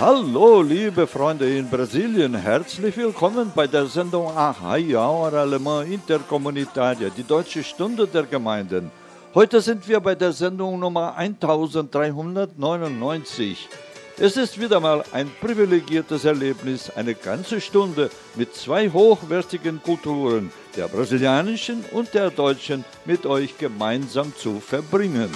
Hallo, liebe Freunde in Brasilien, herzlich willkommen bei der Sendung Hour Alemán Intercomunitaria, die deutsche Stunde der Gemeinden. Heute sind wir bei der Sendung Nummer 1399. Es ist wieder mal ein privilegiertes Erlebnis, eine ganze Stunde mit zwei hochwertigen Kulturen, der brasilianischen und der deutschen, mit euch gemeinsam zu verbringen.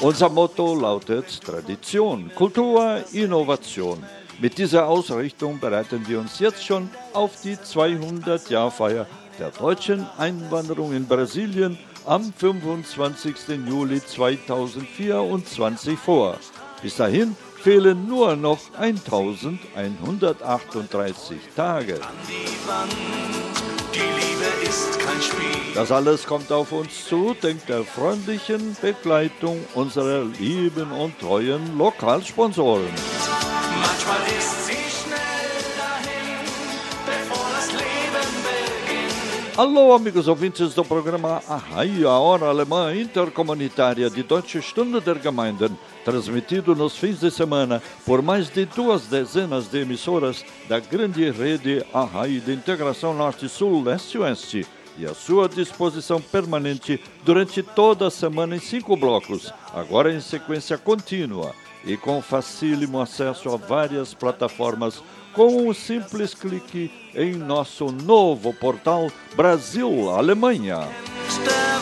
Unser Motto lautet Tradition, Kultur, Innovation. Mit dieser Ausrichtung bereiten wir uns jetzt schon auf die 200-Jahr-Feier der deutschen Einwanderung in Brasilien am 25. Juli 2024 vor. Bis dahin fehlen nur noch 1138 Tage. die Wand. Die Liebe ist kein Spiel. Das alles kommt auf uns zu, dank der freundlichen Begleitung unserer lieben und treuen Lokalsponsoren. Manchmal ist sie schnell dahin, bevor das Leben beginnt. Alô, amigos ouvintes do programa Arrai, a Hora Alemã Intercomunitária de Deutsche Stunde der Gemeinden, transmitido nos fins de semana por mais de duas dezenas de emissoras da grande rede Arrai de Integração Norte-Sul, Leste-Oeste, e à sua disposição permanente durante toda a semana em cinco blocos, agora em sequência contínua e com facílimo acesso a várias plataformas com um simples clique em nosso novo portal Brasil-Alemanha. Der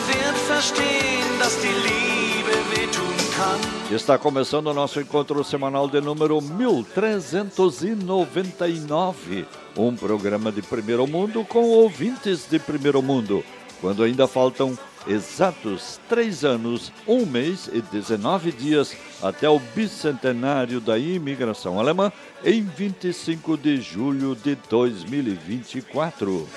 Está começando o nosso encontro semanal de número 1399, um programa de primeiro mundo com ouvintes de primeiro mundo, quando ainda faltam exatos três anos, um mês e 19 dias até o bicentenário da imigração alemã em 25 de julho de 2024.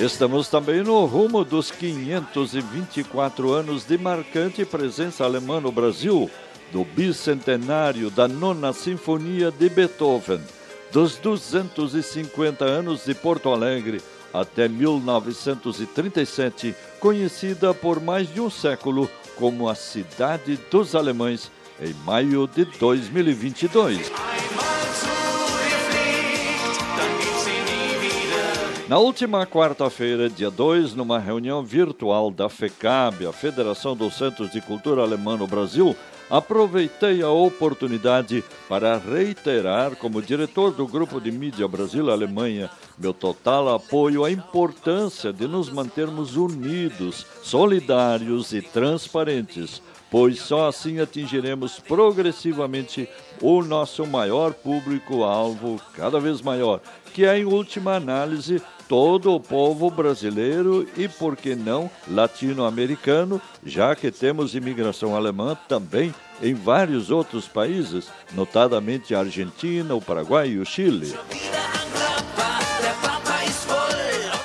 Estamos também no rumo dos 524 anos de marcante presença alemã no Brasil, do bicentenário da Nona Sinfonia de Beethoven, dos 250 anos de Porto Alegre até 1937, conhecida por mais de um século como a Cidade dos Alemães, em maio de 2022. Na última quarta-feira, dia 2, numa reunião virtual da FECAB, a Federação dos Centros de Cultura Alemã no Brasil, aproveitei a oportunidade para reiterar, como diretor do Grupo de Mídia Brasil-Alemanha, meu total apoio à importância de nos mantermos unidos, solidários e transparentes, pois só assim atingiremos progressivamente o nosso maior público-alvo, cada vez maior, que é, em última análise, todo o povo brasileiro e, por que não, latino-americano, já que temos imigração alemã também em vários outros países, notadamente a Argentina, o Paraguai e o Chile.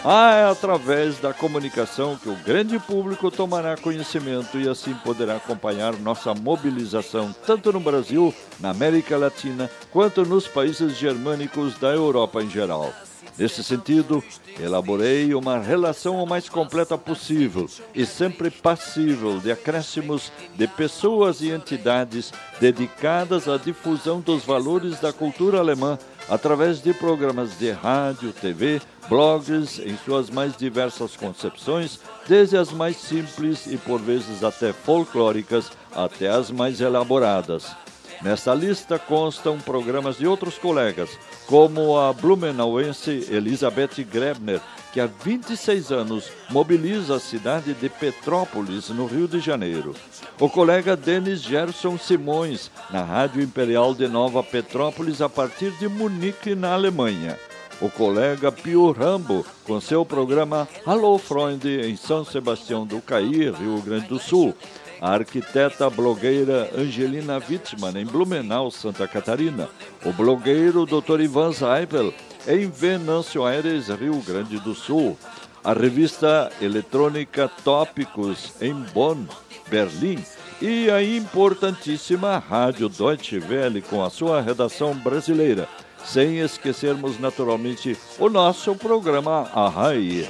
Ah, é através da comunicação que o grande público tomará conhecimento e assim poderá acompanhar nossa mobilização tanto no Brasil, na América Latina, quanto nos países germânicos da Europa em geral. Nesse sentido, elaborei uma relação o mais completa possível e sempre passível de acréscimos de pessoas e entidades dedicadas à difusão dos valores da cultura alemã através de programas de rádio, TV, blogs em suas mais diversas concepções, desde as mais simples e por vezes até folclóricas até as mais elaboradas. Nesta lista constam programas de outros colegas, como a blumenauense Elizabeth Grebner, que há 26 anos mobiliza a cidade de Petrópolis, no Rio de Janeiro. O colega Denis Gerson Simões, na Rádio Imperial de Nova Petrópolis, a partir de Munique, na Alemanha. o colega Pio Rambo, com seu programa Alô Freund, em São Sebastião do Caí, Rio Grande do Sul. A arquiteta blogueira Angelina Wittmann, em Blumenau, Santa Catarina. O blogueiro Dr. Ivan Zaipel, em Venâncio Aires, Rio Grande do Sul. A revista eletrônica Tópicos, em Bonn, Berlim e a importantíssima Rádio Deutsche Welle com a sua redação brasileira, sem esquecermos naturalmente o nosso programa Arrai.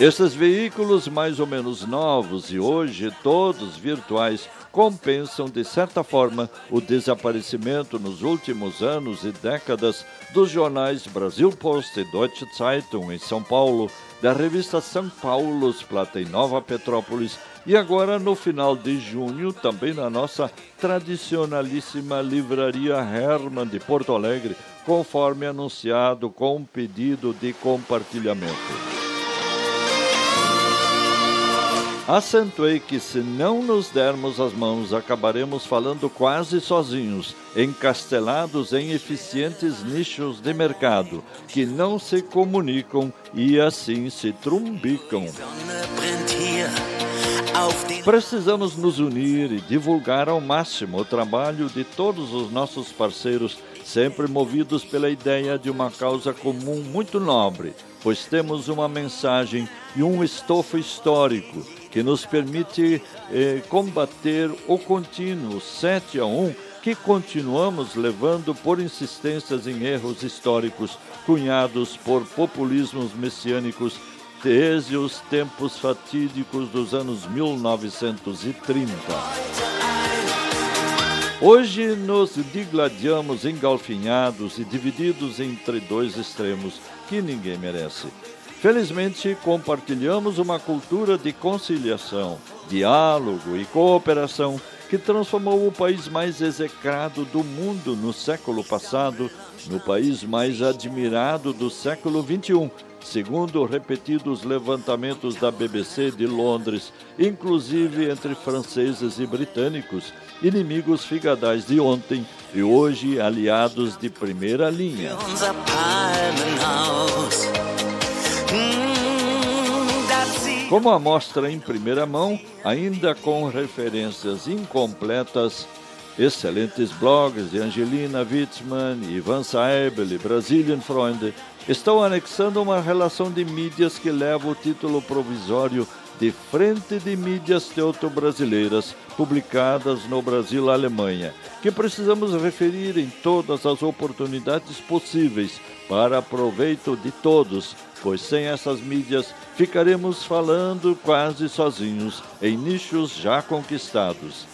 Esses veículos mais ou menos novos e hoje todos virtuais compensam de certa forma o desaparecimento nos últimos anos e décadas dos jornais Brasil Post e Deutsche Zeitung em São Paulo, da revista São Paulo's Plata em Nova Petrópolis e agora no final de junho também na nossa tradicionalíssima livraria Hermann de Porto Alegre, conforme anunciado com pedido de compartilhamento. Acentuei que se não nos dermos as mãos, acabaremos falando quase sozinhos, encastelados em eficientes nichos de mercado, que não se comunicam e assim se trumbicam. Precisamos nos unir e divulgar ao máximo o trabalho de todos os nossos parceiros, sempre movidos pela ideia de uma causa comum muito nobre, pois temos uma mensagem e um estofo histórico que nos permite eh, combater o contínuo 7 a 1 que continuamos levando por insistências em erros históricos cunhados por populismos messiânicos desde os tempos fatídicos dos anos 1930. Hoje nos digladiamos engalfinhados e divididos entre dois extremos que ninguém merece. Felizmente, compartilhamos uma cultura de conciliação, diálogo e cooperação que transformou o país mais execrado do mundo no século passado no país mais admirado do século XXI, segundo repetidos levantamentos da BBC de Londres, inclusive entre franceses e britânicos, inimigos figadais de ontem e hoje aliados de primeira linha. Como a mostra em primeira mão, ainda com referências incompletas, excelentes blogs de Angelina Wittmann, Ivan Saebel e Brazilian Freunde estão anexando uma relação de mídias que leva o título provisório de Frente de Mídias Teuto-Brasileiras, publicadas no Brasil e Alemanha, que precisamos referir em todas as oportunidades possíveis para proveito de todos, pois sem essas mídias ficaremos falando quase sozinhos em nichos já conquistados.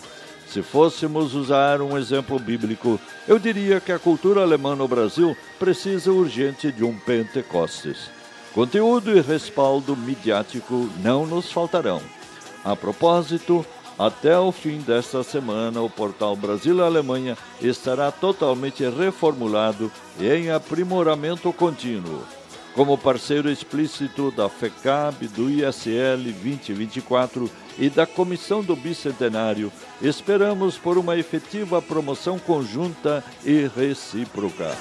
Se fôssemos usar um exemplo bíblico, eu diria que a cultura alemã no Brasil precisa urgente de um Pentecostes. Conteúdo e respaldo midiático não nos faltarão. A propósito, até o fim desta semana, o portal Brasil Alemanha estará totalmente reformulado e em aprimoramento contínuo. Como parceiro explícito da FECAB, do ISL 2024 e da Comissão do Bicentenário, esperamos por uma efetiva promoção conjunta e recíproca.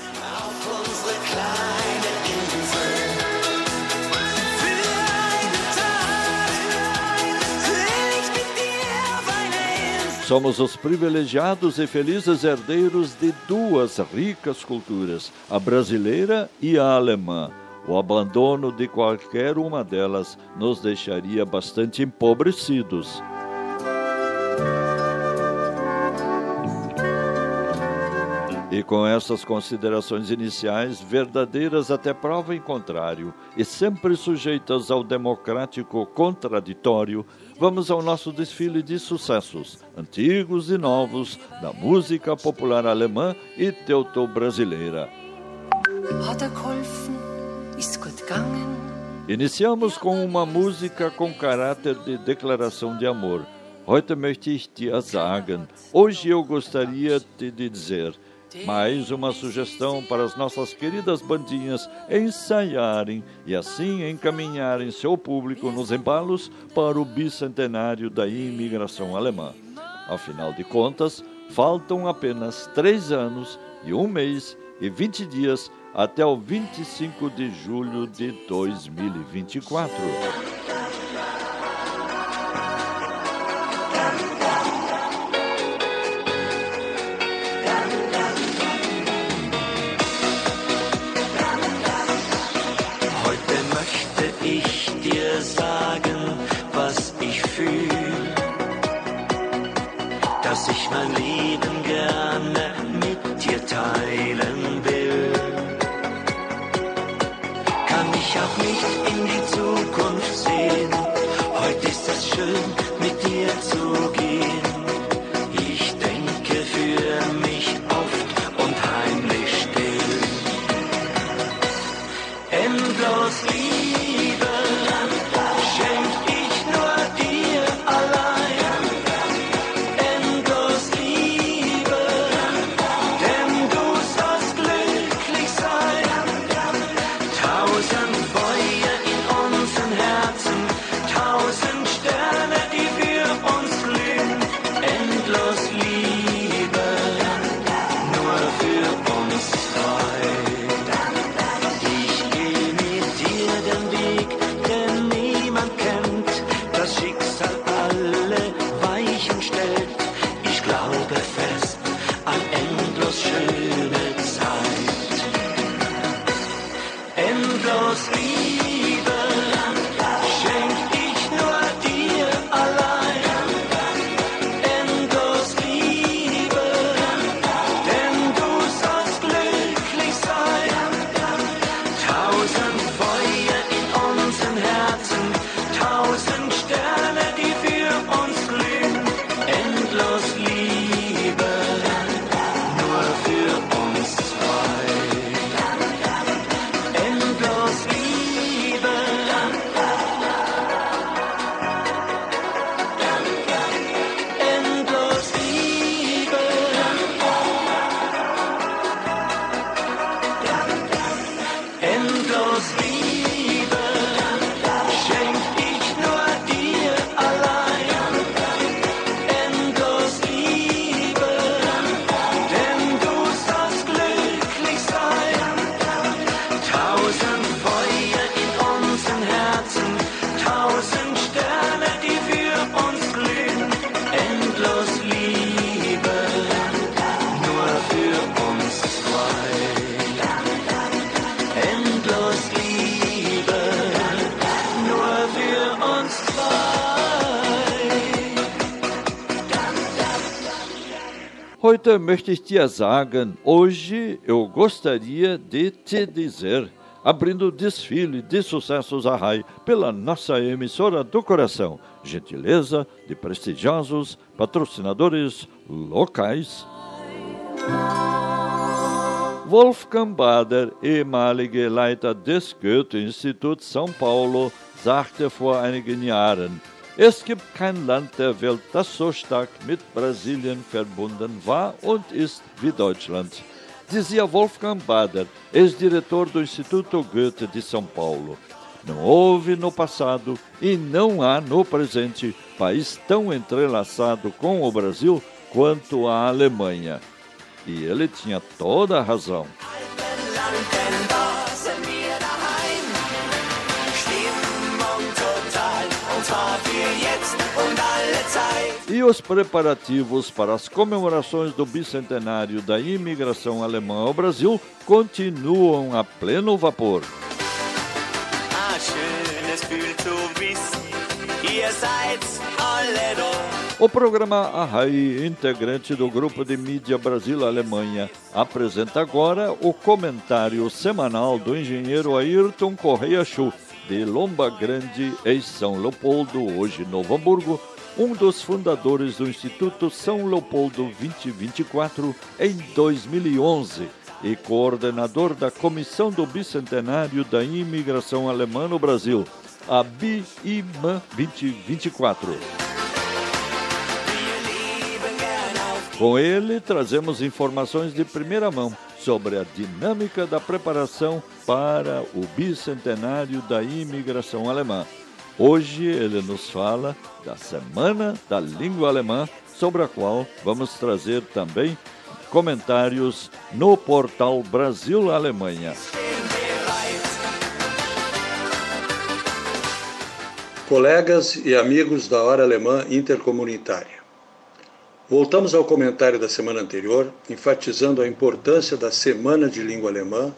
Somos os privilegiados e felizes herdeiros de duas ricas culturas, a brasileira e a alemã. O abandono de qualquer uma delas nos deixaria bastante empobrecidos. E com essas considerações iniciais, verdadeiras até prova em contrário, e sempre sujeitas ao democrático contraditório, vamos ao nosso desfile de sucessos, antigos e novos, da música popular alemã e teuto-brasileira. Iniciamos com uma música com caráter de declaração de amor. Heute möchte ich dir sagen. Hoje eu gostaria de dizer. Mais uma sugestão para as nossas queridas bandinhas ensaiarem e assim encaminharem seu público nos embalos para o bicentenário da imigração alemã. Afinal de contas, faltam apenas três anos e um mês e 20 dias até o 25 de julho de 2024. Heute möchte ich dir sagen, hoje eu gostaria de te dizer, abrindo o desfile de sucessos a RAI pela nossa emissora do coração, gentileza de prestigiosos patrocinadores locais. Wolfgang Bader, ehemalige Leiter des Goethe-Instituts São Paulo, sagte vor einigen Jahren, es gibt kein Land der Welt, das so stark mit Brasilien verbunden war und ist wie Deutschland. Dizia Wolfgang Bader, ex-diretor do Instituto Goethe de São Paulo. Não houve no passado e não há no presente país tão entrelaçado com o Brasil quanto a Alemanha. E ele tinha toda a razão. E os preparativos para as comemorações do bicentenário da imigração alemã ao Brasil continuam a pleno vapor. O programa Arrai, integrante do grupo de mídia Brasil-Alemanha, apresenta agora o comentário semanal do engenheiro Ayrton Correia Schuh, de Lomba Grande, em São Leopoldo, hoje Novo Hamburgo, um dos fundadores do Instituto São Leopoldo 2024 em 2011 e coordenador da Comissão do Bicentenário da Imigração Alemã no Brasil, a BIMA 2024. Com ele, trazemos informações de primeira mão sobre a dinâmica da preparação para o bicentenário da imigração alemã. Hoje ele nos fala da Semana da Língua Alemã sobre a qual vamos trazer também comentários no portal Brasil Alemanha. Colegas e amigos da Hora Alemã Intercomunitária. Voltamos ao comentário da semana anterior, enfatizando a importância da Semana de Língua Alemã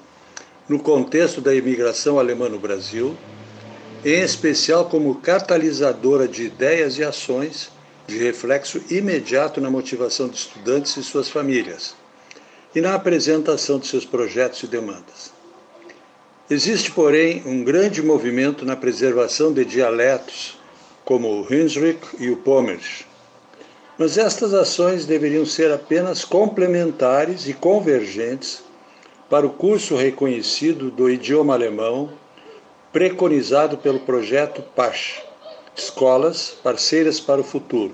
no contexto da imigração alemã no Brasil, em especial como catalisadora de ideias e ações de reflexo imediato na motivação de estudantes e suas famílias e na apresentação de seus projetos e demandas. Existe, porém, um grande movimento na preservação de dialetos, como o Hunsrück e o Pommersch. Mas estas ações deveriam ser apenas complementares e convergentes para o curso reconhecido do idioma alemão, preconizado pelo projeto PASH Escolas Parceiras para o Futuro.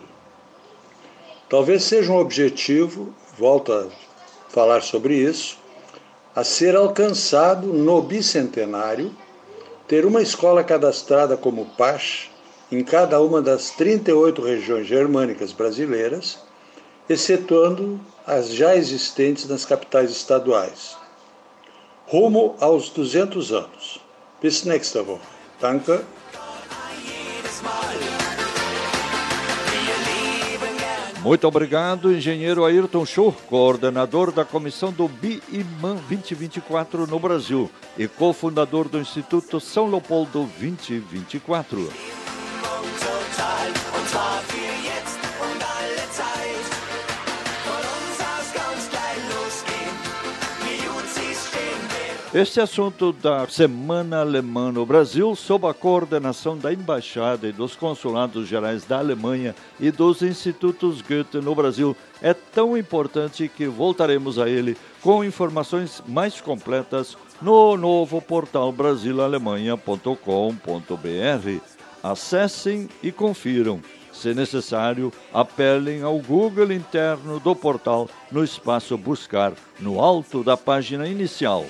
Talvez seja um objetivo, volto a falar sobre isso, a ser alcançado no bicentenário, ter uma escola cadastrada como PASH em cada uma das 38 regiões germânicas brasileiras, excetuando as já existentes nas capitais estaduais. Rumo aos 200 anos. Bis nächste Woche. Danke. Muito obrigado, engenheiro Ayrton Show, coordenador da comissão do BIMAN 2024 no Brasil e cofundador do Instituto São Leopoldo 2024. Este assunto da Semana Alemã no Brasil, sob a coordenação da Embaixada e dos Consulados Gerais da Alemanha e dos Institutos Goethe no Brasil, é tão importante que voltaremos a ele com informações mais completas no novo portal brasilalemanha.com.br. Acessem e confiram. Se necessário, apelem ao Google interno do portal no espaço Buscar, no alto da página inicial.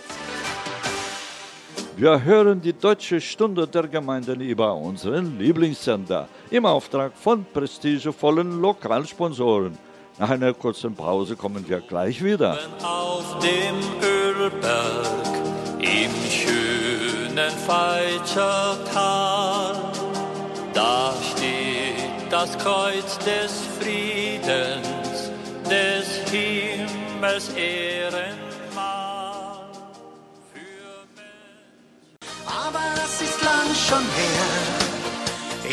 Wir hören die Deutsche Stunde der Gemeinden über unseren Lieblingssender im Auftrag von prestigevollen Lokalsponsoren. Nach einer kurzen Pause kommen wir gleich wieder. Auf dem Ölberg im schönen Feitschertal, da steht das Kreuz des Friedens, des Himmels Ehren. Aber das ist lang schon her.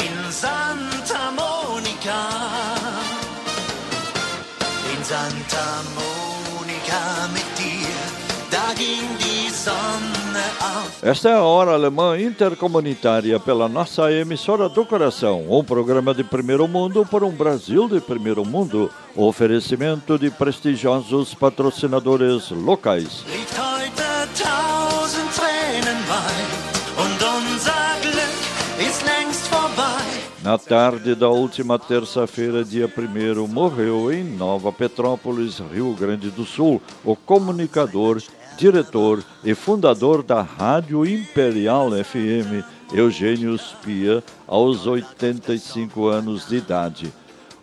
In Santa Monica, in Santa Monica mit dir, da ging die Sonne auf. Esta é a Hora Alemã Intercomunitária pela nossa emissora do coração, um programa de primeiro mundo por um Brasil de primeiro mundo. Oferecimento de prestigiosos patrocinadores locais. Liegt heute tausend Tränen weit Na tarde da última terça-feira, dia 1 morreu em Nova Petrópolis, Rio Grande do Sul, o comunicador, diretor e fundador da Rádio Imperial FM, Eugênio Spia, aos 85 anos de idade.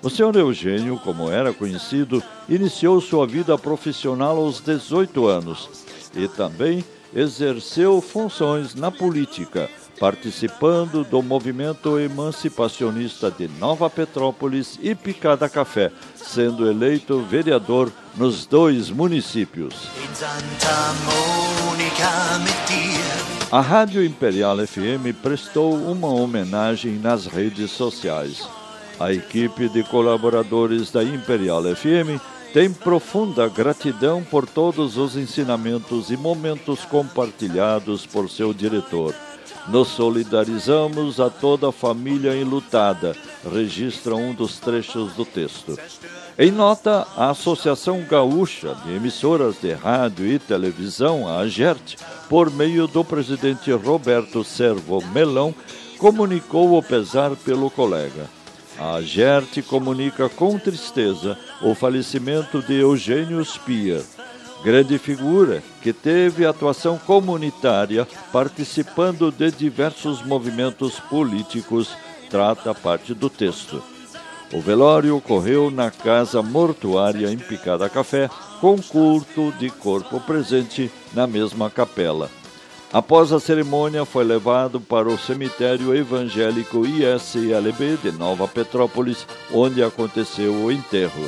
O senhor Eugênio, como era conhecido, iniciou sua vida profissional aos 18 anos e também exerceu funções na política, participando do movimento emancipacionista de Nova Petrópolis e Picada Café, sendo eleito vereador nos dois municípios. A Rádio Imperial FM prestou uma homenagem nas redes sociais. A equipe de colaboradores da Imperial FM tem profunda gratidão por todos os ensinamentos e momentos compartilhados por seu diretor. Nos solidarizamos a toda a família enlutada, registra um dos trechos do texto. Em nota, a Associação Gaúcha de Emissoras de Rádio e Televisão, a AGERT, por meio do presidente Roberto Servo Melão, comunicou o pesar pelo colega. A AGERT comunica com tristeza o falecimento de Eugênio Spia, grande figura que teve atuação comunitária participando de diversos movimentos políticos, trata parte do texto. O velório ocorreu na casa mortuária em Picada Café, com culto de corpo presente na mesma capela. Após a cerimônia, foi levado para o cemitério evangélico ISLB de Nova Petrópolis, onde aconteceu o enterro.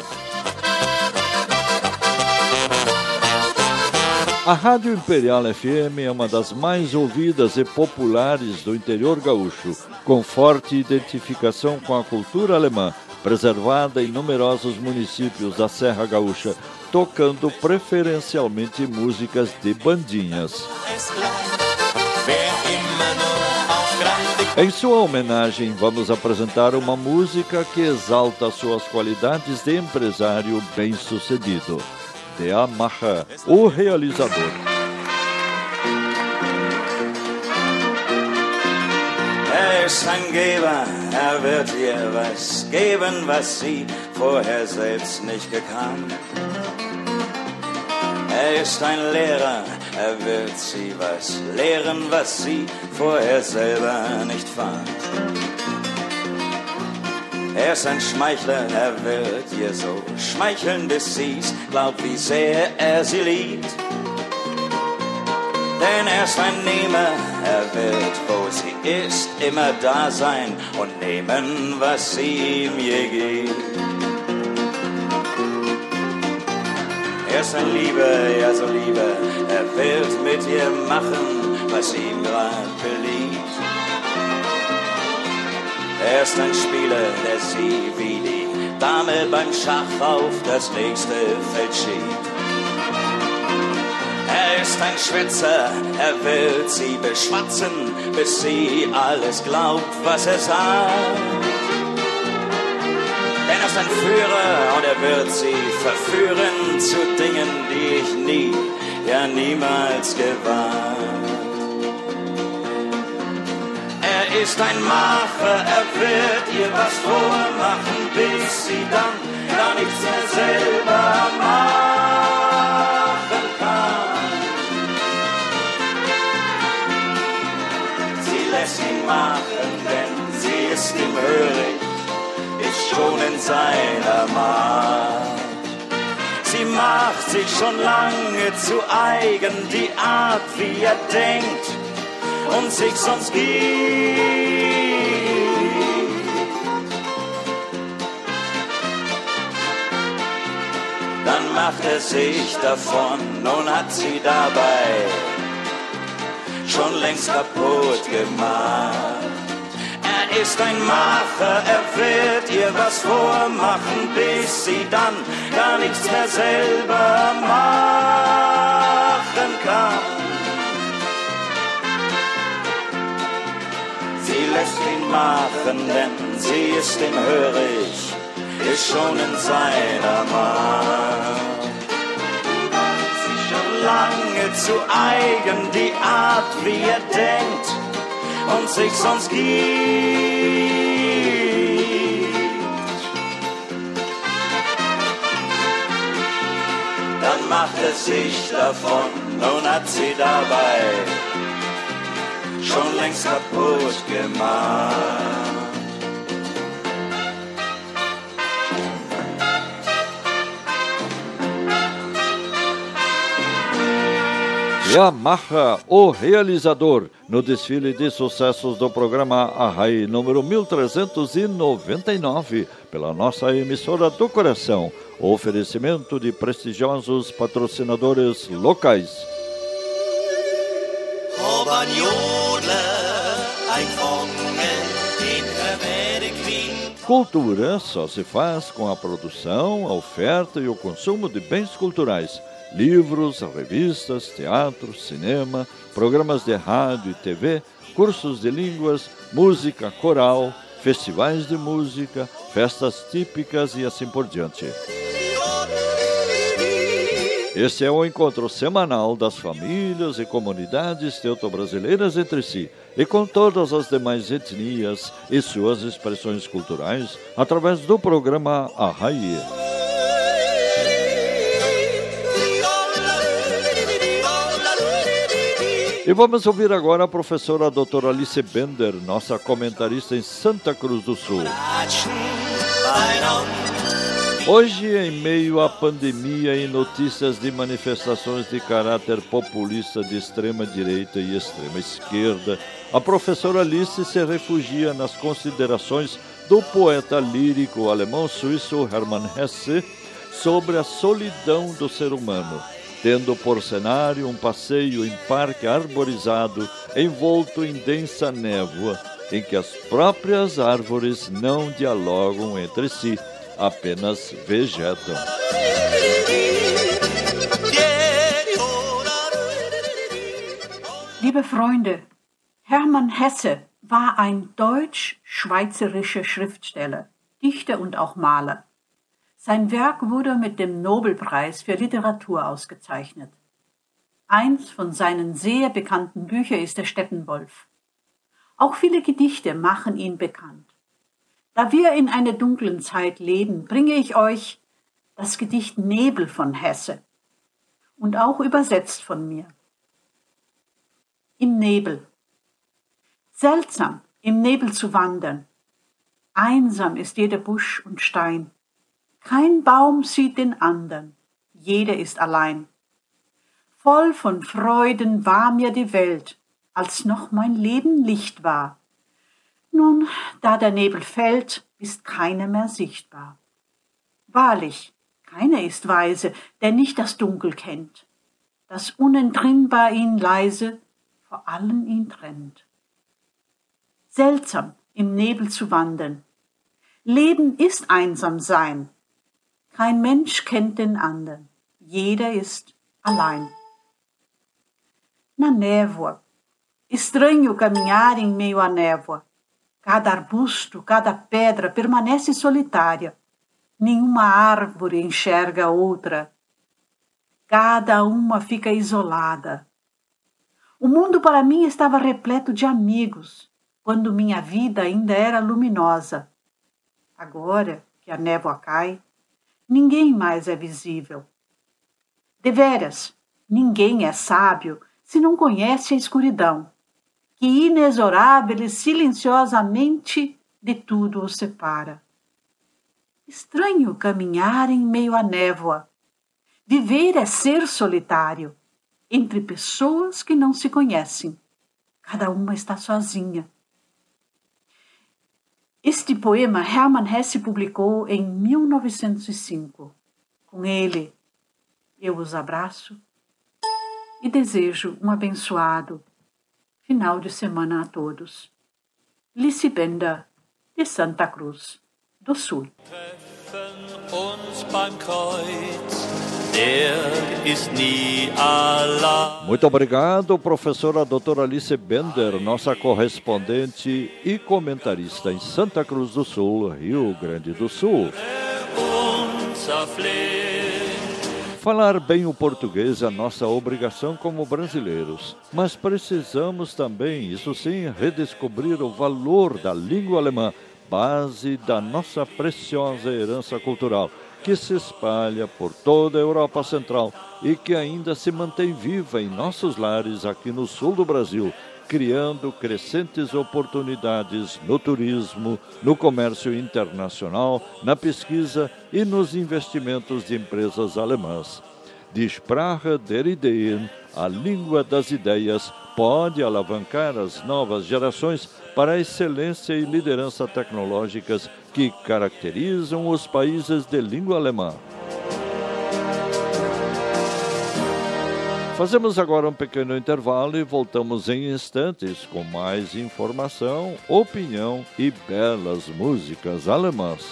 A Rádio Imperial FM é uma das mais ouvidas e populares do interior gaúcho, com forte identificação com a cultura alemã, preservada em numerosos municípios da Serra Gaúcha, tocando preferencialmente músicas de bandinhas. Em sua homenagem, vamos apresentar uma música que exalta suas qualidades de empresário bem-sucedido. De Amaha, o realizador. Er ist ein Geber, er wird dir was geben, was sie vorher selbst nicht gekannt. Er ist ein Lehrer, er wird sie was lehren, was sie vorher selber nicht fand. Er ist ein Schmeichler, er wird ihr so schmeicheln, bis sie's glaubt, wie sehr er sie liebt. Denn er ist ein Nehmer, er wird, wo sie ist, immer da sein und nehmen, was sie ihm je gibt. Er ist ein Lieber, ja so Lieber, er wird mit ihr machen, was ihm grad beliebt. Er ist ein Spieler, der sie wie die Dame beim Schach auf das nächste Feld schiebt. Er ist ein Schwätzer, er will sie beschwatzen, bis sie alles glaubt, was er sagt. Denn er ist ein Führer und er wird sie verführen zu Dingen, die ich nie, ja niemals gewagt. Er ist ein Macher, er wird ihr was vormachen, bis sie dann gar nichts mehr selber machen kann. Sie lässt ihn machen, denn sie ist ihm hörig, ist schon in seiner Macht. Sie macht sich schon lange zu eigen, die Art, wie er denkt und sich sonst gibt. Dann macht er sich davon und hat sie dabei schon längst kaputt gemacht. Er ist ein Macher, er wird ihr was vormachen, bis sie dann gar nichts mehr selber machen kann. Sie lässt ihn machen, denn sie ist ihm hörig, ist schon in seiner Macht. Sie schon lange zu eigen, die Art, wie er denkt und sich sonst gibt. Dann macht er sich davon und hat sie dabei schon längst kaputt gemacht. Yamaha, o realizador, no desfile de sucessos do programa Arrai número 1399, pela nossa emissora do coração. Oferecimento de prestigiosos patrocinadores locais. Cultura só se faz com a produção, a oferta e o consumo de bens culturais livros, revistas, teatro, cinema, programas de rádio e TV, cursos de línguas, música coral, festivais de música, festas típicas e assim por diante. Este é o encontro semanal das famílias e comunidades teuto-brasileiras entre si e com todas as demais etnias e suas expressões culturais através do programa Arraie. E vamos ouvir agora a professora doutora Alice Bender, nossa comentarista em Santa Cruz do Sul. Hoje, em meio à pandemia e notícias de manifestações de caráter populista de extrema direita e extrema esquerda, a professora Alice se refugia nas considerações do poeta lírico alemão-suíço Hermann Hesse sobre a solidão do ser humano, tendo por cenário um passeio em parque arborizado envolto em densa névoa, em que as próprias árvores não dialogam entre si apenas vegetam. Liebe Freunde, Hermann Hesse war ein deutsch-schweizerischer Schriftsteller, Dichter und auch Maler. Sein Werk wurde mit dem Nobelpreis für Literatur ausgezeichnet. Eins von seinen sehr bekannten Büchern ist der Steppenwolf. Auch viele Gedichte machen ihn bekannt. Da wir in einer dunklen Zeit leben, bringe ich euch das Gedicht Nebel von Hesse und auch übersetzt von mir. Im Nebel. Seltsam, im Nebel zu wandern. Einsam ist jeder Busch und Stein. Kein Baum sieht den andern. Jeder ist allein. Voll von Freuden war mir die Welt, als noch mein Leben Licht war. Nun, da der Nebel fällt, ist keiner mehr sichtbar. Wahrlich, keiner ist weise, der nicht das Dunkel kennt, das unentrinnbar ihn leise vor allen ihn trennt. Seltsam, im Nebel zu wandern. Leben ist einsam sein. Kein Mensch kennt den anderen. Jeder ist allein. Na névoa. Estranho caminhar em meio à névoa. Cada arbusto, cada pedra permanece solitária. Nenhuma árvore enxerga outra. Cada uma fica isolada. O mundo para mim estava repleto de amigos, quando minha vida ainda era luminosa. Agora que a névoa cai, ninguém mais é visível. Deveras, ninguém é sábio se não conhece a escuridão que inexorável e silenciosamente de tudo o separa. Estranho caminhar em meio à névoa. Viver é ser solitário, entre pessoas que não se conhecem. Cada uma está sozinha. Este poema Hermann Hesse publicou em 1905. Com ele, eu os abraço e desejo um abençoado Final de semana a todos. Lissi Bender, de Santa Cruz do Sul. Muito obrigado, professora doutora Alice Bender, nossa correspondente e comentarista em Santa Cruz do Sul, Rio Grande do Sul. Falar bem o português é nossa obrigação como brasileiros, mas precisamos também, isso sim, redescobrir o valor da língua alemã, base da nossa preciosa herança cultural, que se espalha por toda a Europa Central e que ainda se mantém viva em nossos lares aqui no sul do Brasil, criando crescentes oportunidades no turismo, no comércio internacional, na pesquisa e nos investimentos de empresas alemãs. Die Sprache der Ideen, a língua das ideias, pode alavancar as novas gerações para a excelência e liderança tecnológicas que caracterizam os países de língua alemã. Fazemos agora um pequeno intervalo e voltamos em instantes com mais informação, opinião e belas músicas alemãs.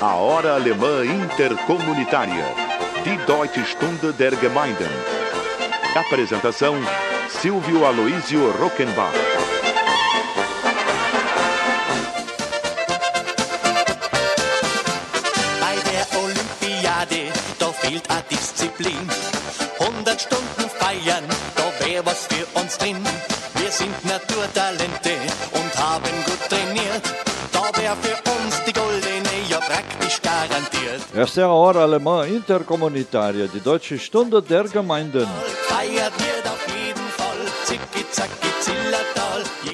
A Hora Alemã Intercomunitária. Die Deutsche Stunde der Gemeinden. Apresentação: Silvio Aloísio Rockenbach. Bei der Olympiade, da fehlt a Disziplin. 100 Stunden feiern, da wär was für uns drin. Wir sind Naturtalente Esta é a hora alemã intercomunitária de Deutsche Stunde der Gemeinden.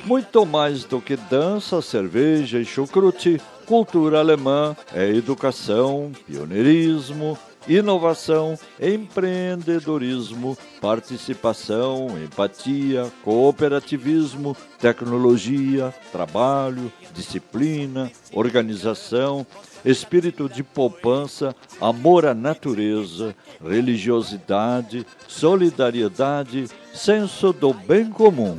Muito mais do que dança, cerveja e chucrute, cultura alemã é educação, pioneirismo, inovação, empreendedorismo, participação, empatia, cooperativismo, tecnologia, trabalho, disciplina, organização, espírito de poupança, amor à natureza, religiosidade, solidariedade, senso do bem comum.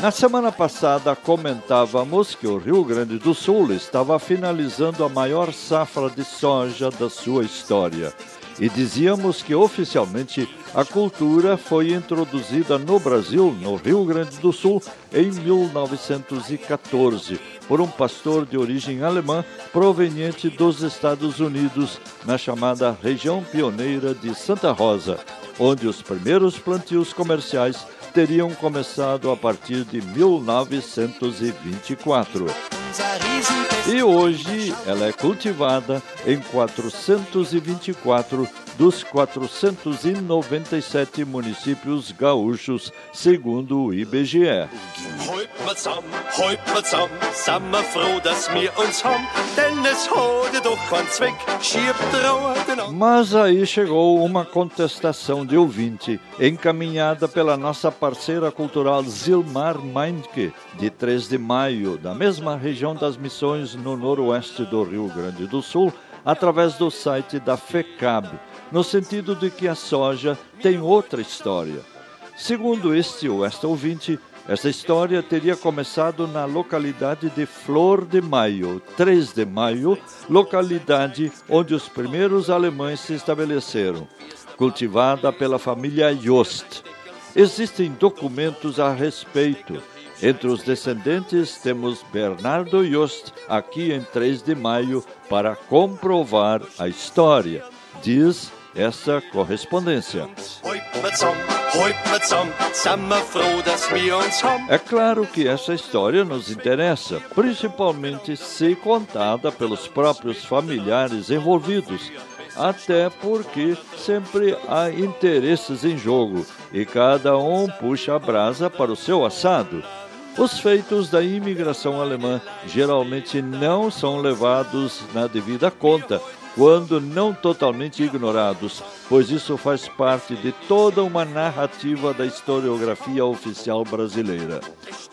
Na semana passada comentávamos que o Rio Grande do Sul estava finalizando a maior safra de soja da sua história. E dizíamos que oficialmente a cultura foi introduzida no Brasil, no Rio Grande do Sul, em 1914, por um pastor de origem alemã proveniente dos Estados Unidos, na chamada região pioneira de Santa Rosa, onde os primeiros plantios comerciais teriam começado a partir de 1924. E hoje ela é cultivada em 424 dos 497 municípios gaúchos, segundo o IBGE. Mas aí chegou uma contestação de ouvinte, encaminhada pela nossa parceira cultural Zilmar Meindke, de 3 de maio, da mesma região das missões no noroeste do Rio Grande do Sul, através do site da FECAB no sentido de que a soja tem outra história. Segundo este ou esta ouvinte, essa história teria começado na localidade de Flor de Maio, 3 de Maio, localidade onde os primeiros alemães se estabeleceram, cultivada pela família Jost. Existem documentos a respeito. Entre os descendentes temos Bernardo Jost, aqui em 3 de Maio, para comprovar a história. Diz essa correspondência. É claro que essa história nos interessa, principalmente se contada pelos próprios familiares envolvidos, até porque sempre há interesses em jogo e cada um puxa a brasa para o seu assado. Os feitos da imigração alemã geralmente não são levados na devida conta, quando não totalmente ignorados, pois isso faz parte de toda uma narrativa da historiografia oficial brasileira.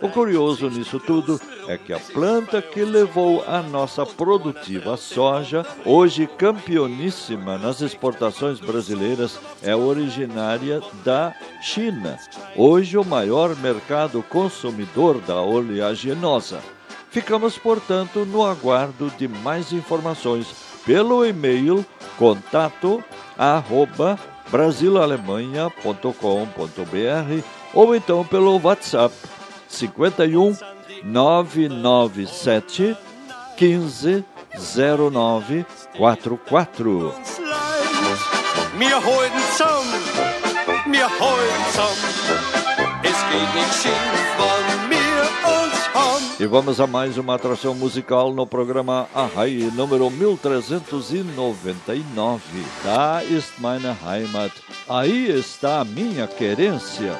O curioso nisso tudo é que a planta que levou a nossa produtiva soja, hoje campeoníssima nas exportações brasileiras, é originária da China, hoje o maior mercado consumidor da oleaginosa. Ficamos, portanto, no aguardo de mais informações pelo e-mail contato arroba brasilalemanha.com.br ou então pelo WhatsApp 51 997 15 09 44. Mir heute zusammen, mir heute zusammen, es geht nicht schief, e vamos a mais uma atração musical no programa Ahai, número 1399. Da ist meine Heimat. Aí está a minha querência.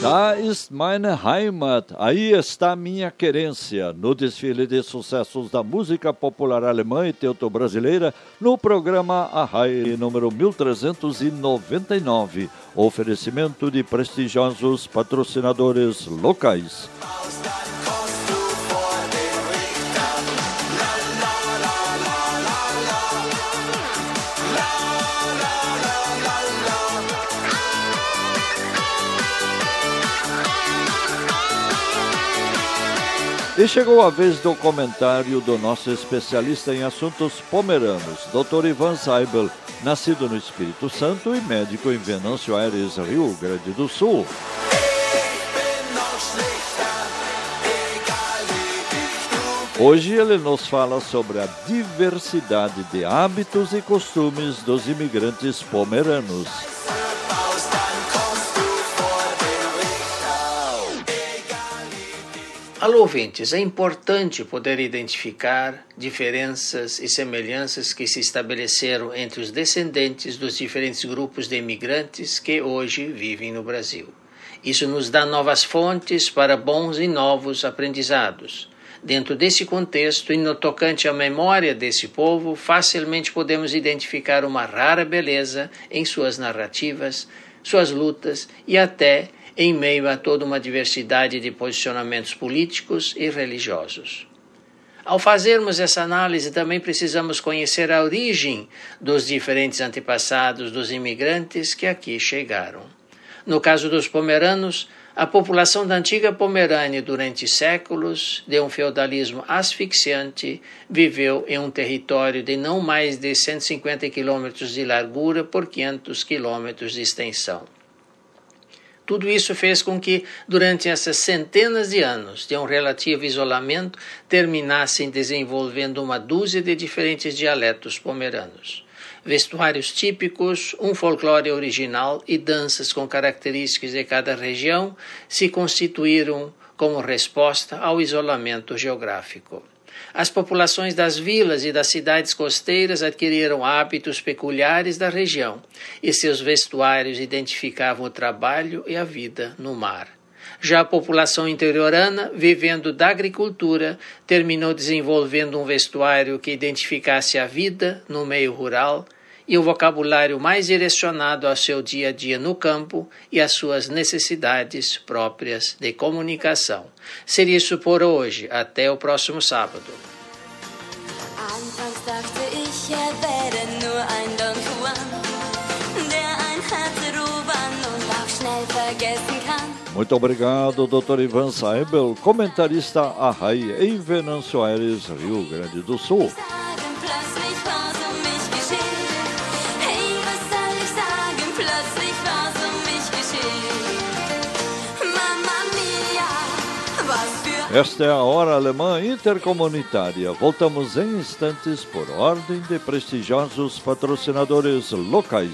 Da ist meine Heimat, aí está minha querência. No desfile de sucessos da música popular alemã e teuto-brasileira, no programa Arrai número 1399. Oferecimento de prestigiosos patrocinadores locais. E chegou a vez do comentário do nosso especialista em assuntos pomeranos, Dr. Ivan Seibel, nascido no Espírito Santo e médico em Venâncio Aires, Rio Grande do Sul. Hoje ele nos fala sobre a diversidade de hábitos e costumes dos imigrantes pomeranos. Alô, ouvintes, é importante poder identificar diferenças e semelhanças que se estabeleceram entre os descendentes dos diferentes grupos de imigrantes que hoje vivem no Brasil. Isso nos dá novas fontes para bons e novos aprendizados. Dentro desse contexto e no tocante à memória desse povo, facilmente podemos identificar uma rara beleza em suas narrativas, suas lutas e até em meio a toda uma diversidade de posicionamentos políticos e religiosos. Ao fazermos essa análise, também precisamos conhecer a origem dos diferentes antepassados dos imigrantes que aqui chegaram. No caso dos pomeranos, a população da antiga Pomerânia durante séculos, de um feudalismo asfixiante, viveu em um território de não mais de 150 quilômetros de largura por 500 quilômetros de extensão. Tudo isso fez com que, durante essas centenas de anos de um relativo isolamento, terminassem desenvolvendo uma dúzia de diferentes dialetos pomeranos. Vestuários típicos, um folclore original e danças com características de cada região se constituíram como resposta ao isolamento geográfico. As populações das vilas e das cidades costeiras adquiriram hábitos peculiares da região e seus vestuários identificavam o trabalho e a vida no mar. Já a população interiorana, vivendo da agricultura, terminou desenvolvendo um vestuário que identificasse a vida no meio rural e o vocabulário mais direcionado ao seu dia a dia no campo e às suas necessidades próprias de comunicação. Seria isso por hoje. Até o próximo sábado. Anfangs dachte ich, er wäre nur ein Don Juan, der ein Herz erobern und auch schnell vergessen kann. Muito obrigado, Dr. Ivan Saibel, comentarista Arrai em Venâncio Aires, Rio Grande do Sul. Esta é a Hora Alemã Intercomunitária. Voltamos em instantes por ordem de prestigiosos patrocinadores locais.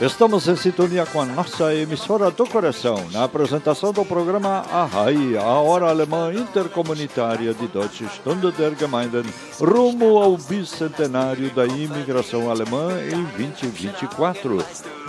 Estamos em sintonia com a nossa emissora do coração, na apresentação do programa Arrai, a hora alemã intercomunitária de Deutsche Stunde der Gemeinden, rumo ao bicentenário da imigração alemã em 2024,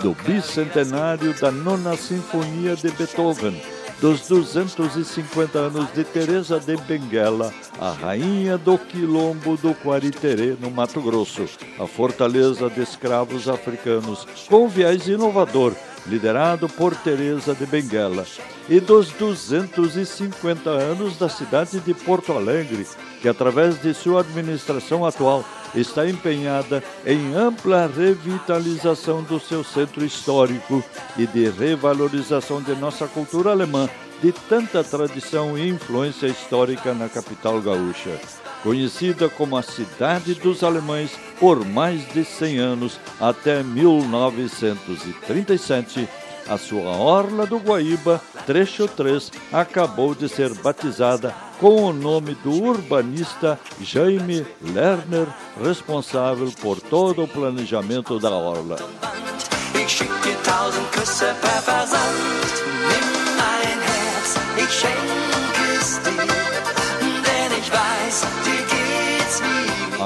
do bicentenário da nona sinfonia de Beethoven, dos 250 anos de Teresa de Benguela, a rainha do quilombo do Quariterê, no Mato Grosso, a fortaleza de escravos africanos, com viés inovador, liderado por Teresa de Benguela, e dos 250 anos da cidade de Porto Alegre, que através de sua administração atual está empenhada em ampla revitalização do seu centro histórico e de revalorização de nossa cultura alemã, de tanta tradição e influência histórica na capital gaúcha. Conhecida como a Cidade dos Alemães por mais de 100 anos, até 1937, a sua Orla do Guaíba, trecho 3, acabou de ser batizada com o nome do urbanista Jaime Lerner, responsável por todo o planejamento da Orla.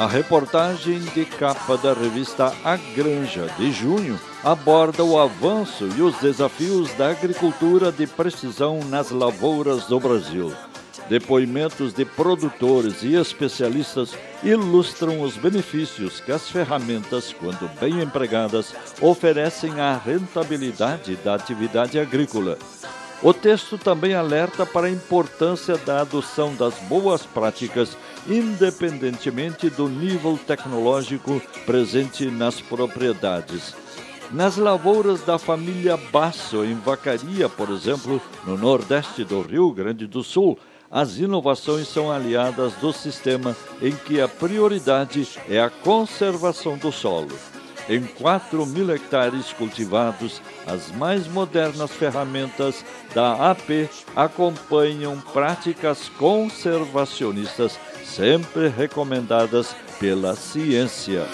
A reportagem de capa da revista A Granja, de junho, aborda o avanço e os desafios da agricultura de precisão nas lavouras do Brasil. Depoimentos de produtores e especialistas ilustram os benefícios que as ferramentas, quando bem empregadas, oferecem à rentabilidade da atividade agrícola. O texto também alerta para a importância da adoção das boas práticas, independentemente do nível tecnológico presente nas propriedades. Nas lavouras da família Basso, em Vacaria, por exemplo, no nordeste do Rio Grande do Sul, as inovações são aliadas do sistema em que a prioridade é a conservação do solo. Em 4 mil hectares cultivados, as mais modernas ferramentas da AP acompanham práticas conservacionistas sempre recomendadas pela ciência.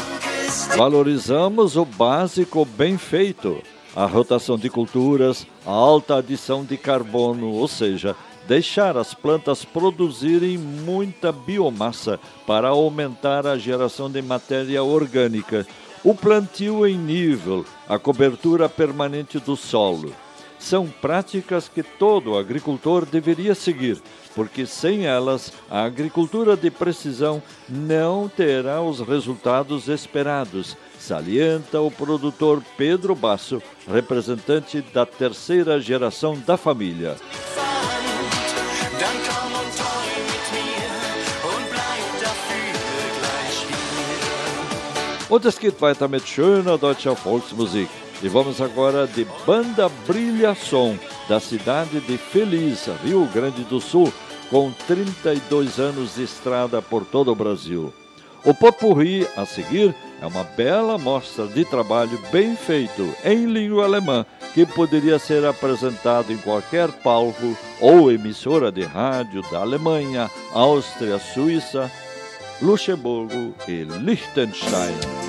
Valorizamos o básico bem feito, a rotação de culturas, a alta adição de carbono, ou seja, deixar as plantas produzirem muita biomassa para aumentar a geração de matéria orgânica o plantio em nível, a cobertura permanente do solo. São práticas que todo agricultor deveria seguir, porque sem elas a agricultura de precisão não terá os resultados esperados, salienta o produtor Pedro Basso, representante da terceira geração da família. Und es geht weiter mit schöner deutscher Volksmusik. E vamos agora de Banda Brilha Som, da cidade de Feliz, Rio Grande do Sul, com 32 anos de estrada por todo o Brasil. O Popurri, a seguir, é uma bela mostra de trabalho bem feito em língua alemã que poderia ser apresentado em qualquer palco ou emissora de rádio da Alemanha, Áustria, Suíça, Luxemburgo e Liechtenstein.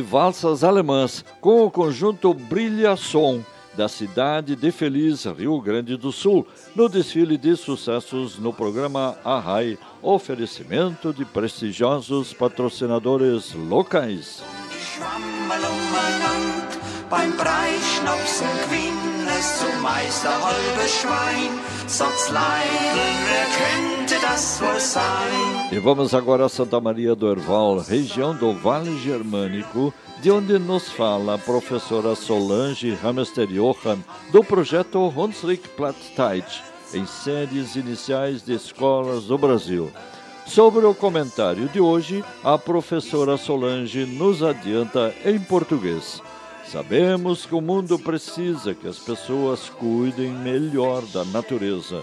De valsas alemãs com o conjunto Brilha Som da cidade de Feliz, Rio Grande do Sul, no desfile de sucessos no programa Arrai, oferecimento de prestigiosos patrocinadores locais. Schwein, sagt's Leidl, wer könnte das wohl sein? E vamos agora a Santa Maria do Herval, região do Vale Germânico, de onde nos fala a professora Solange Hamester Johann, do projeto Hunsrück Plattdeutsch, em séries iniciais de escolas do Brasil. Sobre o comentário de hoje, a professora Solange nos adianta em português. Sabemos que o mundo precisa que as pessoas cuidem melhor da natureza.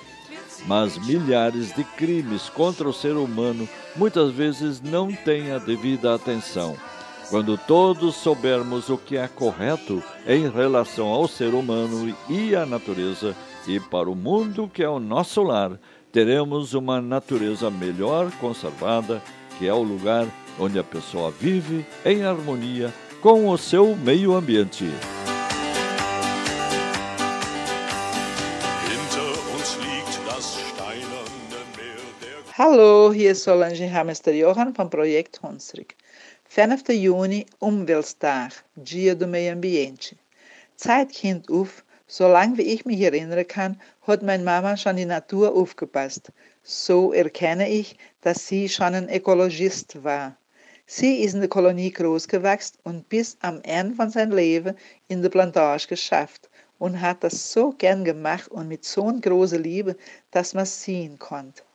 Mas milhares de crimes contra o ser humano muitas vezes não têm a devida atenção. Quando todos soubermos o que é correto em relação ao ser humano e à natureza e para o mundo que é o nosso lar, teremos uma natureza melhor conservada, que é o lugar onde a pessoa vive em harmonia com o seu meio ambiente. Hallo, hier ist Solange Hamester Johan vom Projekt Hunsrück. 5 Juni, Umwelttag, Dia do Meio Ambiente. Zeitkind auf, solange wie ich mich erinnern kann, hat meine Mama schon die Natur aufgepasst. So erkenne ich, dass sie schon ein Ökologist war. Sie ist in der Kolonie großgewachsen und bis am Ende von seinem Leben in der Plantage geschafft und hat das so gern gemacht und mit so einer großen Liebe, dass man sehen konnte.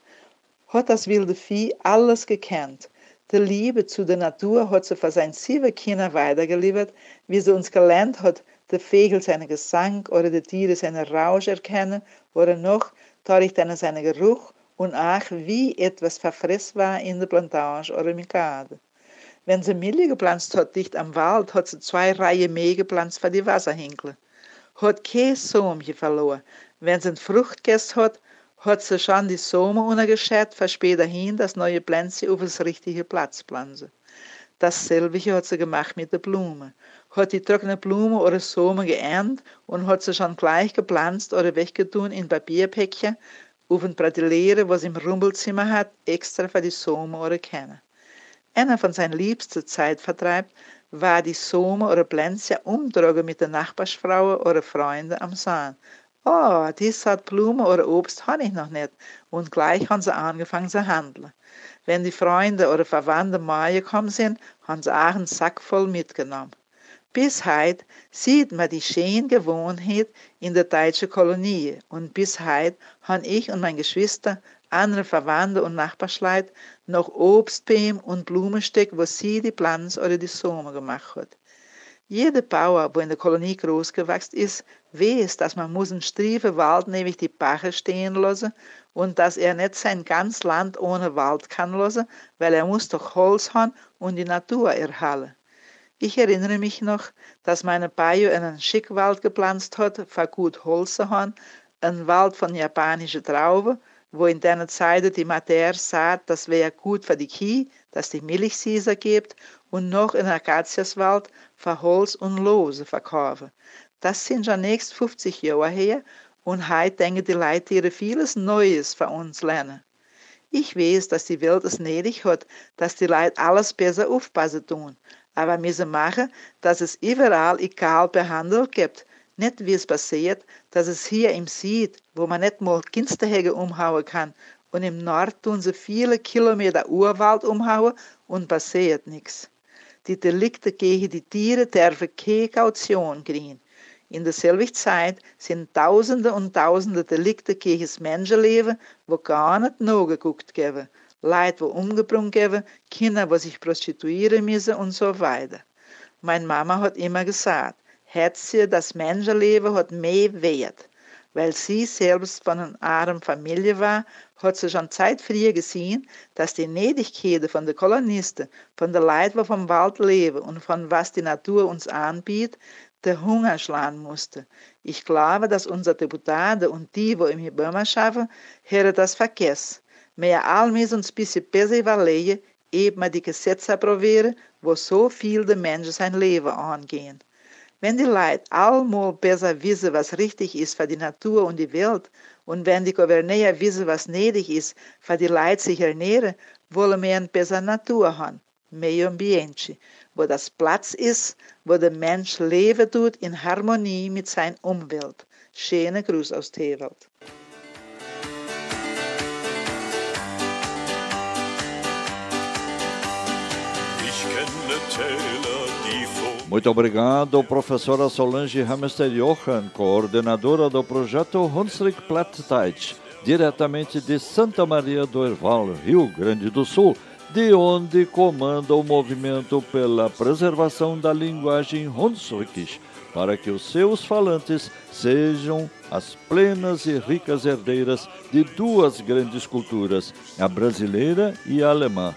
Hat das wilde Vieh alles gekannt. Die Liebe zu der Natur hat sie für seine sieben Kinder weitergeliefert, wie sie uns gelernt hat, der Vögel seinen Gesang oder die Tiere seinen Rausch erkennen oder noch dadurch dann seinen Geruch und auch wie etwas verfressen war in der Plantage oder im Garten. Wenn sie Millie gepflanzt hat, dicht am Wald, hat sie zwei Reihen Mähe gepflanzt für die Wasserhinkle. hat kein Sohmchen verloren. Wenn sie ein Fruchtgäst hat, hat sie schon die Sommer untergeschert, für später hin das neue Pflänzchen auf das richtige Platz pflanzen. Dasselbe hat sie gemacht mit der Blume. Hat die trockene Blume oder Sommer geerntet und hat sie schon gleich gepflanzt oder weggetun in Papierpäckchen auf ein Prateliere, was im Rumpelzimmer hat, extra für die Sommer oder Kerne. Einer von seinen liebsten Zeitvertreib war die Sommer oder Pflänzchen umtragen mit der Nachbarsfrau oder Freunden am Sahn. Oh, dies hat Blume oder Obst habe ich noch nicht. Und gleich haben sie angefangen zu handeln. Wenn die Freunde oder Verwandte Mai gekommen sind, haben sie auch einen Sack voll mitgenommen. Bis heute sieht man die schöne Gewohnheit in der deutschen Kolonie. Und bis heute haben ich und meine Geschwister, andere Verwandte und Nachbarschleit noch Obstbeem und Blumensteck, wo sie die Pflanze oder die Sommer gemacht hat. Jeder Bauer, wo in der Kolonie großgewachsen ist, weiß, dass man muss einen striefen Wald nämlich die Bache stehen lassen und dass er nicht sein ganz Land ohne Wald kann lassen, weil er muss doch Holz haben und die Natur erhalten. Ich erinnere mich noch, dass meine Bayo einen Schickwald gepflanzt hat, für gut Holz zu haben, ein Wald von japanischen Trauben, wo in der Zeit die Mater sagt, das wäre gut für die Kie, dass die Milchsieser gibt und noch in Akaziaswald Holz und Lose verkaufen. Das sind schon nächst 50 Jahre her und heute denken die Leute ihre vieles Neues für uns lernen. Ich weiß, dass die Welt es nötig hat, dass die Leute alles besser aufpassen tun, aber müssen machen, dass es überall egal behandelt gibt, nicht wie es passiert, dass es hier im Süd, wo man nicht mal Kinsterhege umhauen kann, und im Nord tun sie viele Kilometer Urwald umhauen und passiert nichts. Die Delikte gegen die Tiere dürfen keine Kaution kriegen. In derselben Zeit sind Tausende und Tausende Delikte gegen das Menschenleben, wo gar nicht nachgeguckt geben. Leute, wo umgebracht geben, Kinder, wo sich prostituieren müssen und so weiter. Meine Mama hat immer gesagt, Herzchen, das Menschenleben hat mehr Wert. Weil sie selbst von einer armen Familie war, hat sie schon Zeit früher gesehen, dass die Nädigkeit von den Kolonisten, von der Leid, die vom Wald leben und von was die Natur uns anbietet, der Hunger schlagen musste. Ich glaube, dass unsere Deputate und die, wo im Burma schaffen, hören das vergessen. Mehr müssen uns bisschen besser überlegen, eben die Gesetze approbieren, wo so viel der Menschen sein Leben angehen. Wenn die Leute allmal besser wissen, was richtig ist für die Natur und die Welt, und wenn die Gouverneur wissen, was nötig ist, für die Leute sich ernähren, wollen wir eine bessere Natur haben, meio ambiente, wo das Platz ist, wo der Mensch leben tut in Harmonie mit seiner Umwelt. Schöne Gruß aus Tewald. Ich kenne vor Muito obrigado, professora Solange Hamster Johan, coordenadora do projeto Hunsrück Plattdeutsch, diretamente de Santa Maria do Herval, Rio Grande do Sul, de onde comanda o movimento pela preservação da linguagem Hunsrückisch, para que os seus falantes sejam as plenas e ricas herdeiras de duas grandes culturas, a brasileira e a alemã.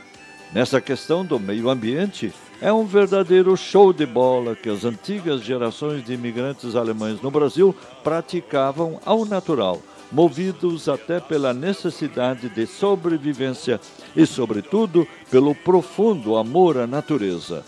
Nessa questão do meio ambiente, é um verdadeiro show de bola que as antigas gerações de imigrantes alemães no Brasil praticavam ao natural, movidos até pela necessidade de sobrevivência e, sobretudo, pelo profundo amor à natureza.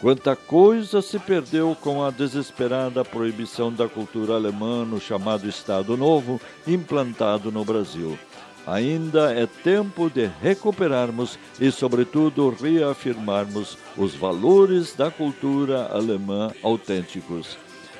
Quanta coisa se perdeu com a desesperada proibição da cultura alemã no chamado Estado Novo, implantado no Brasil. Ainda é tempo de recuperarmos e, sobretudo, reafirmarmos os valores da cultura alemã autênticos.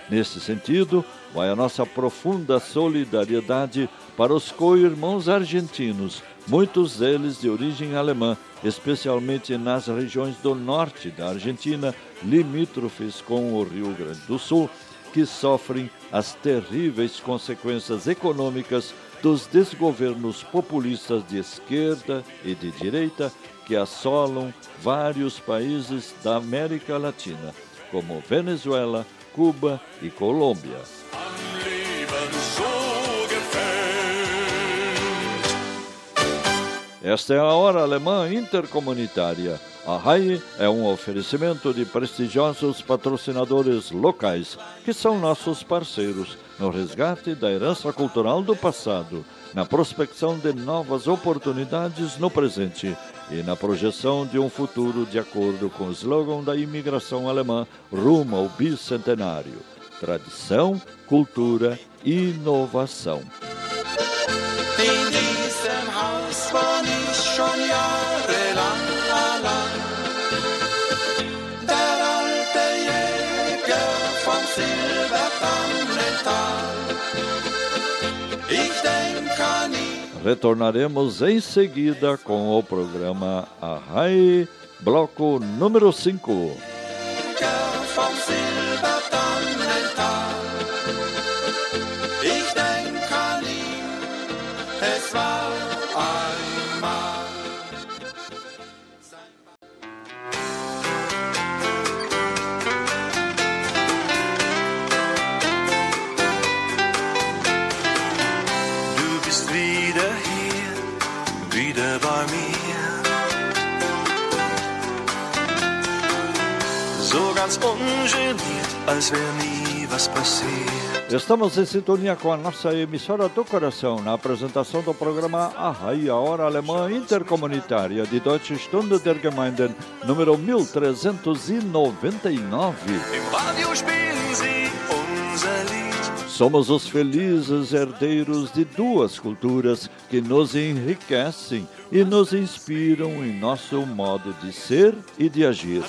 Nesse sentido, vai a nossa profunda solidariedade para os co-irmãos argentinos, muitos deles de origem alemã, especialmente nas regiões do norte da Argentina, limítrofes com o Rio Grande do Sul, que sofrem as terríveis consequências econômicas dos desgovernos populistas de esquerda e de direita que assolam vários países da América Latina, como Venezuela, Cuba e Colômbia. Esta é a Hora Alemã Intercomunitária. A RAI é um oferecimento de prestigiosos patrocinadores locais, que são nossos parceiros no resgate da herança cultural do passado, na prospecção de novas oportunidades no presente e na projeção de um futuro de acordo com o slogan da imigração alemã rumo ao bicentenário: tradição, cultura e inovação. Retornaremos em seguida com o programa Arrai, bloco número 5. Ganz ungeniert, als wäre nie was passiert. Estamos em sintonia com a nossa emissora do coração na apresentação do programa Arrai, a Hora Alemã Intercomunitária de Deutsche Stunde der Gemeinden, número 1399. Im Radio spielen sie unser Lied. Somos os felizes herdeiros de duas culturas que nos enriquecem e nos inspiram em nosso modo de ser e de agir.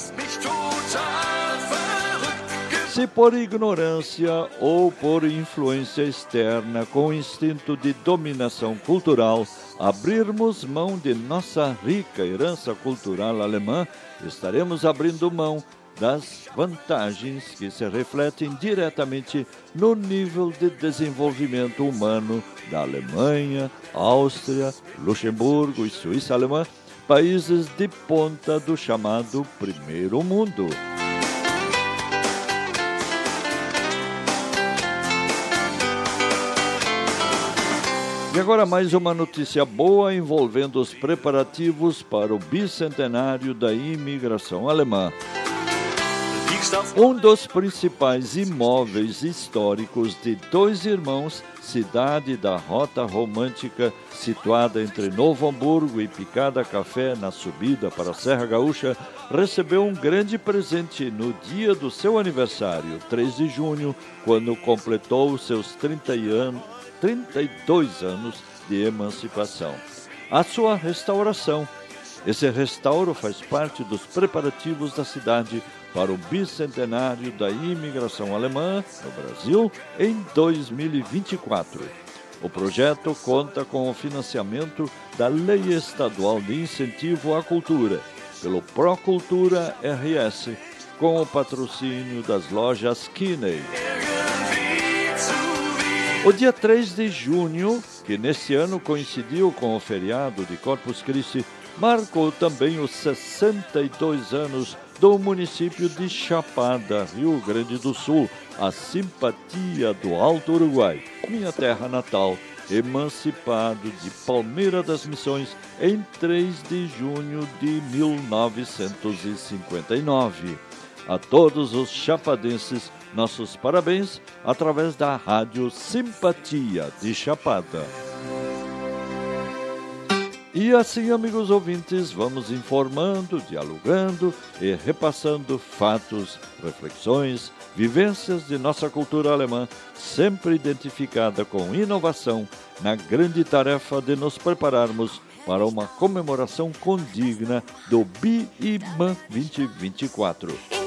Se por ignorância ou por influência externa com instinto de dominação cultural abrirmos mão de nossa rica herança cultural alemã, estaremos abrindo mão das vantagens que se refletem diretamente no nível de desenvolvimento humano da Alemanha, Áustria, Luxemburgo e Suíça alemã, países de ponta do chamado Primeiro Mundo. E agora mais uma notícia boa envolvendo os preparativos para o bicentenário da imigração alemã. Um dos principais imóveis históricos de Dois Irmãos, cidade da Rota Romântica, situada entre Novo Hamburgo e Picada Café, na subida para a Serra Gaúcha, recebeu um grande presente no dia do seu aniversário, 3 de junho, quando completou seus 30 anos, 32 anos de emancipação. A sua restauração. Esse restauro faz parte dos preparativos da cidade para o bicentenário da imigração alemã no Brasil em 2024. O projeto conta com o financiamento da Lei Estadual de Incentivo à Cultura, pelo Procultura RS, com o patrocínio das lojas Kinney. O dia 3 de junho, que nesse ano coincidiu com o feriado de Corpus Christi, marcou também os 62 anos do município de Chapada, Rio Grande do Sul, a simpatia do Alto Uruguai, minha terra natal, emancipado de Palmeira das Missões em 3 de junho de 1959. A todos os chapadenses, nossos parabéns através da Rádio Simpatia de Chapada. E assim, amigos ouvintes, vamos informando, dialogando e repassando fatos, reflexões, vivências de nossa cultura alemã, sempre identificada com inovação, na grande tarefa de nos prepararmos para uma comemoração condigna do BIMAN 2024.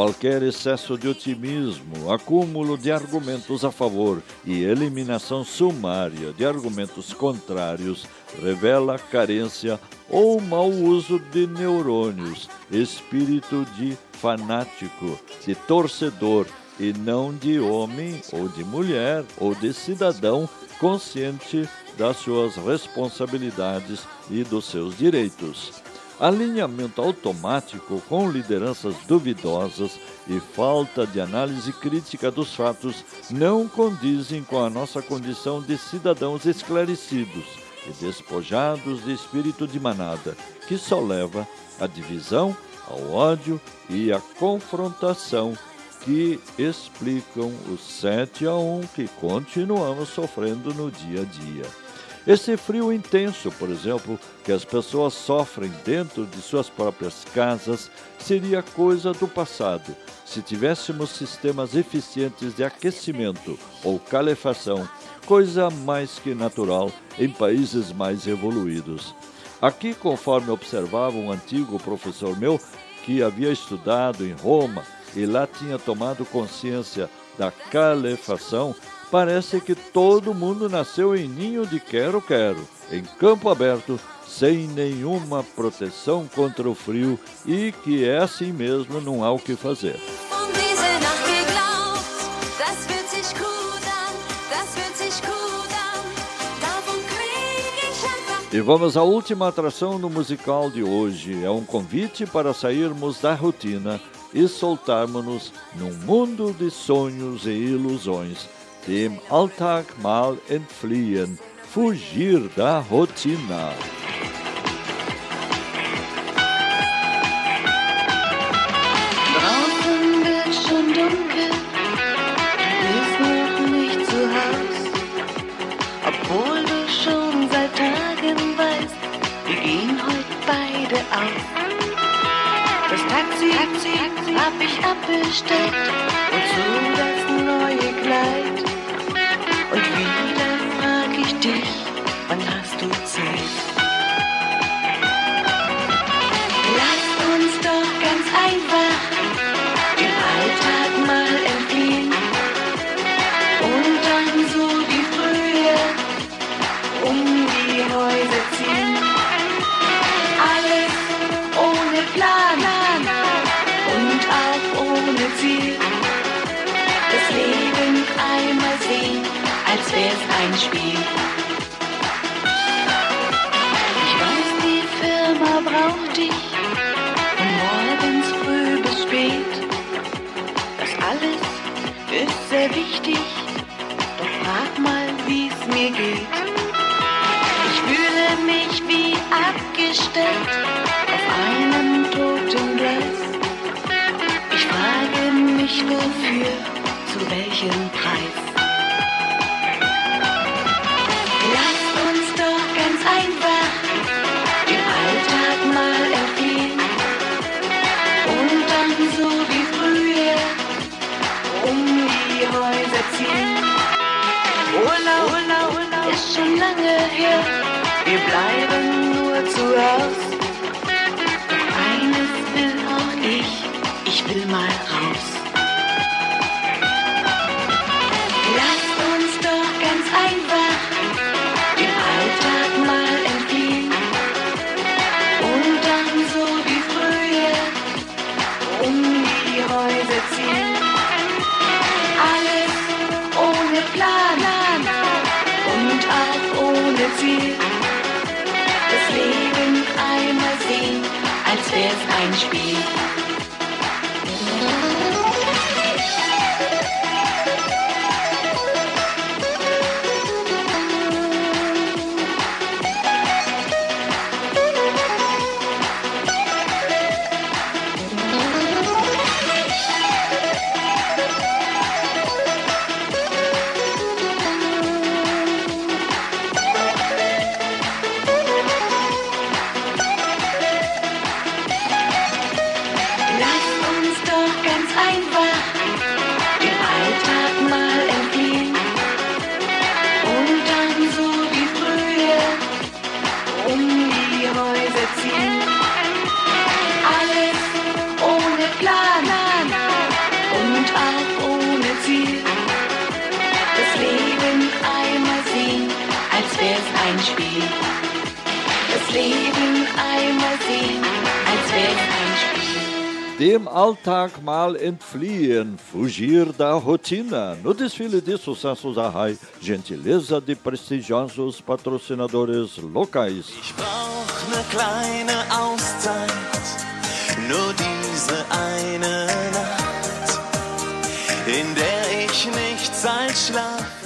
Qualquer excesso de otimismo, acúmulo de argumentos a favor e eliminação sumária de argumentos contrários revela carência ou mau uso de neurônios, espírito de fanático, de torcedor e não de homem ou de mulher ou de cidadão consciente das suas responsabilidades e dos seus direitos. Alinhamento automático com lideranças duvidosas e falta de análise crítica dos fatos não condizem com a nossa condição de cidadãos esclarecidos e despojados de espírito de manada, que só leva à divisão, ao ódio e à confrontação que explicam o 7 a 1 que continuamos sofrendo no dia a dia. Esse frio intenso, por exemplo, que as pessoas sofrem dentro de suas próprias casas, seria coisa do passado se tivéssemos sistemas eficientes de aquecimento ou calefação, coisa mais que natural em países mais evoluídos. Aqui, conforme observava um antigo professor meu que havia estudado em Roma e lá tinha tomado consciência da calefação, parece que todo mundo nasceu em ninho de quero-quero, em campo aberto, sem nenhuma proteção contra o frio e que é assim mesmo, não há o que fazer. E vamos à última atração do musical de hoje. É um convite para sairmos da rotina e soltarmos-nos num mundo de sonhos e ilusões. Dem Alltag mal entfliehen, fugir da rotina. Draußen wird schon dunkel, du bist noch nicht zu Haus, obwohl du schon seit Tagen weißt, wir gehen heute beide aus. Das Taxi, Taxi hab ich abbestellt und so das neue Kleid. Dich, wann hast du Zeit? Urlaub, ist schon lange her, wir bleiben nur zu Haus. Alltag mal entfliehen, fugir da rotina. No desfile de sucessos da RAI, gentileza de prestigiosos patrocinadores locais. Ich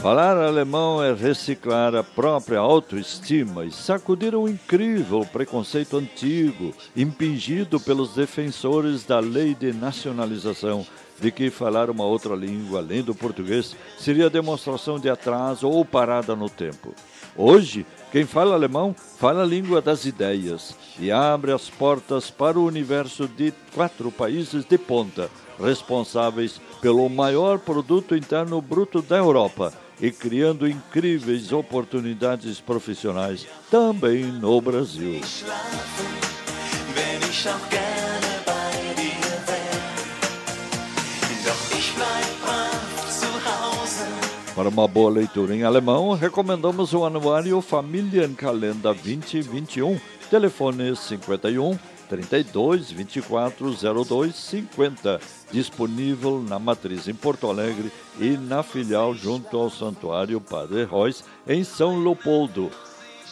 Falar alemão é reciclar a própria autoestima e sacudir um incrível preconceito antigo, impingido pelos defensores da lei de nacionalização, de que falar uma outra língua além do português seria demonstração de atraso ou parada no tempo. Hoje, quem fala alemão fala a língua das ideias e abre as portas para o universo de quatro países de ponta, responsáveis pelo maior produto interno bruto da Europa e criando incríveis oportunidades profissionais também no Brasil. Para uma boa leitura em alemão, recomendamos o anuário Familienkalender 2021, telefone 51 32 24 02 50, disponível na matriz em Porto Alegre e na filial junto ao Santuário Padre Reus, em São Leopoldo.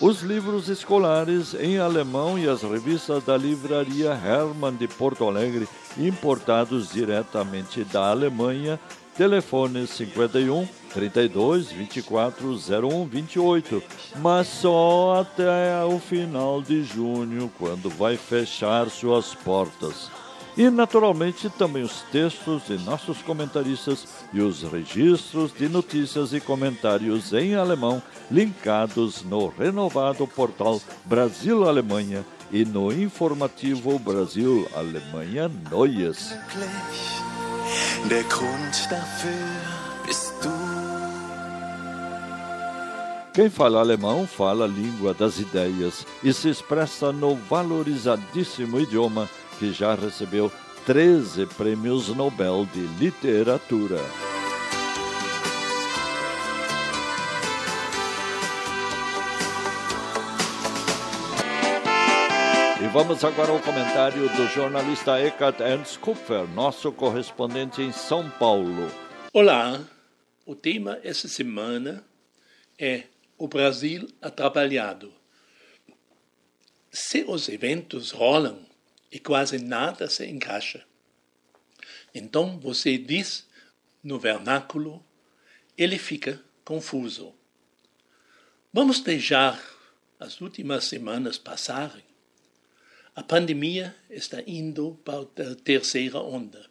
Os livros escolares em alemão e as revistas da livraria Hermann de Porto Alegre, importados diretamente da Alemanha, telefone 51 32 24 01 28, mas só até o final de junho, quando vai fechar suas portas. E, naturalmente, também os textos de nossos comentaristas e os registros de notícias e comentários em alemão linkados no renovado portal Brasil-Alemanha e no informativo Brasil-Alemanha Neues. Der Grund dafür bist du. Quem fala alemão fala a língua das ideias e se expressa no valorizadíssimo idioma que já recebeu 13 prêmios Nobel de Literatura. Vamos agora ao comentário do jornalista Eckhard Ernst Kupfer, nosso correspondente em São Paulo. Olá, o tema essa semana é o Brasil atrapalhado. Se os eventos rolam e quase nada se encaixa, então você diz no vernáculo, ele fica confuso. Vamos deixar as últimas semanas passarem. A pandemia está indo para a terceira onda.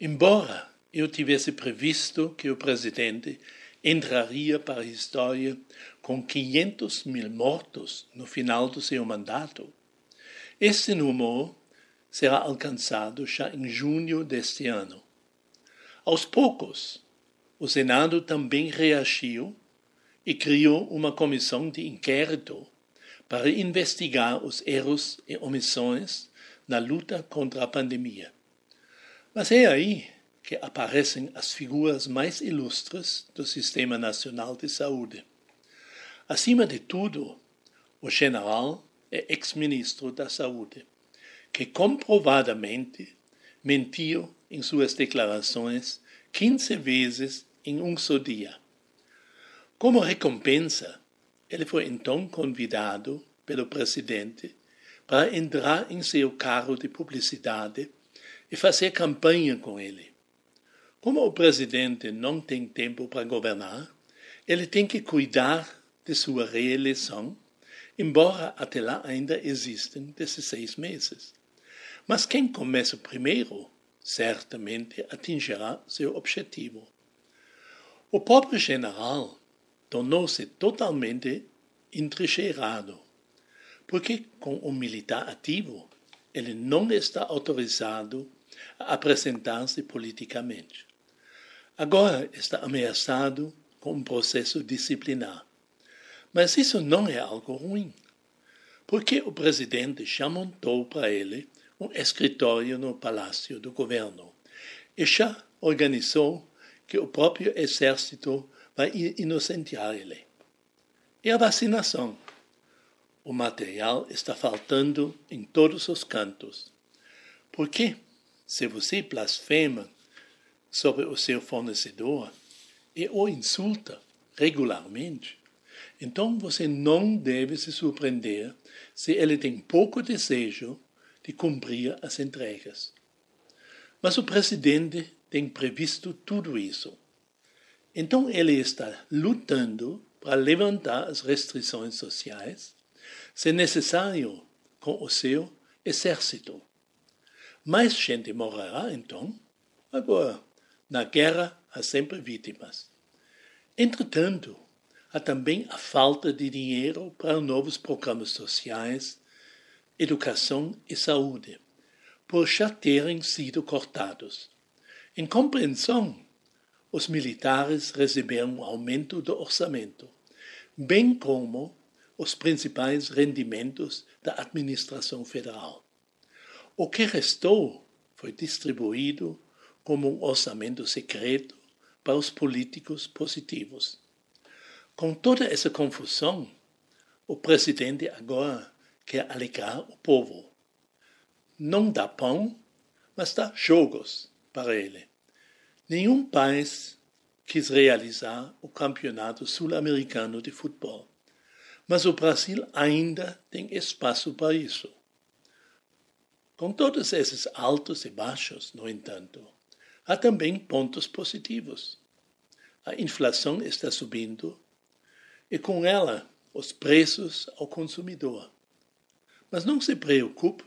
Embora eu tivesse previsto que o presidente entraria para a história com 500 mil mortos no final do seu mandato, esse número será alcançado já em junho deste ano. Aos poucos, o Senado também reagiu e criou uma comissão de inquérito para investigar os erros e omissões na luta contra a pandemia. Mas é aí que aparecem as figuras mais ilustres do Sistema Nacional de Saúde. Acima de tudo, o general é ex-ministro da Saúde, que comprovadamente mentiu em suas declarações 15 vezes em um só dia. Como recompensa, ele foi então convidado pelo presidente para entrar em seu carro de publicidade e fazer campanha com ele. Como o presidente não tem tempo para governar, ele tem que cuidar de sua reeleição, embora até lá ainda existem 16 meses. Mas quem começa primeiro certamente atingirá seu objetivo. O pobre general tornou-se totalmente entrincheirado, porque com um militar ativo ele não está autorizado a apresentar-se politicamente. Agora está ameaçado com um processo disciplinar. Mas isso não é algo ruim, porque o presidente já montou para ele um escritório no Palácio do Governo e já organizou que o próprio exército vai inocentear ele. E a vacinação? O material está faltando em todos os cantos. Porque, se você blasfema sobre o seu fornecedor e o insulta regularmente, Então você não deve se surpreender se ele tem pouco desejo de cumprir as entregas. Mas o presidente tem previsto tudo isso. Então ele está lutando para levantar as restrições sociais, se necessário, com o seu exército. Mais gente morrerá então. Agora, na guerra há sempre vítimas. Entretanto, há também a falta de dinheiro para novos programas sociais, educação e saúde, por já terem sido cortados. Em compreensão, os militares receberam um aumento do orçamento, bem como os principais rendimentos da administração federal. O que restou foi distribuído como um orçamento secreto para os políticos positivos. Com toda essa confusão, o presidente agora quer alegrar o povo. Não dá pão, mas dá jogos para ele. Nenhum país quis realizar o campeonato sul-americano de futebol, mas o Brasil ainda tem espaço para isso. Com todos esses altos e baixos, no entanto, há também pontos positivos. A inflação está subindo e com ela os preços ao consumidor. Mas não se preocupe,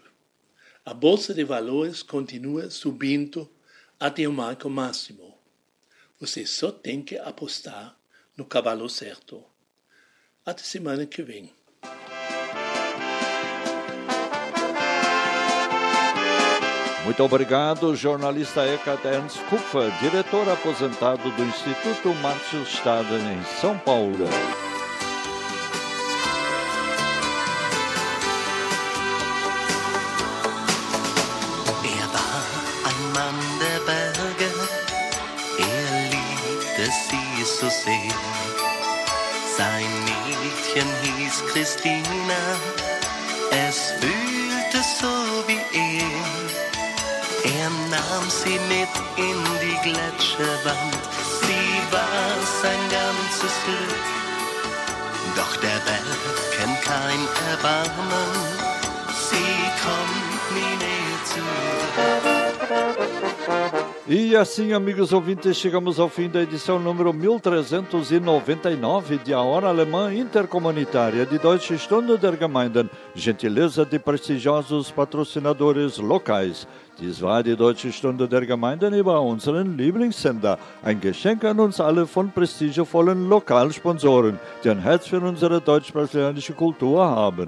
a bolsa de valores continua subindo até o marco máximo. Você só tem que apostar no cavalo certo. Até semana que vem. Muito obrigado, jornalista Eckhard Ernst Kupfer, diretor aposentado do Instituto Márcio Staden em São Paulo. Sie mit in die Gletscherwand, sie war sein ganzes Glück. Doch der Berg kennt kein Erbarmen, sie kommt nie näher zurück. E assim, amigos ouvintes, chegamos ao fim da edição número 1399 de A Hora Alemã Intercomunitária de Deutsche Stunde der Gemeinden, gentileza de prestigiosos patrocinadores locais. Dies war die Deutsche Stunde der Gemeinden über unseren Lieblingssender. Ein Geschenk an uns alle von prestigevollen Lokalsponsoren, die ein Herz für unsere deutsch-brasilianische Kultur haben.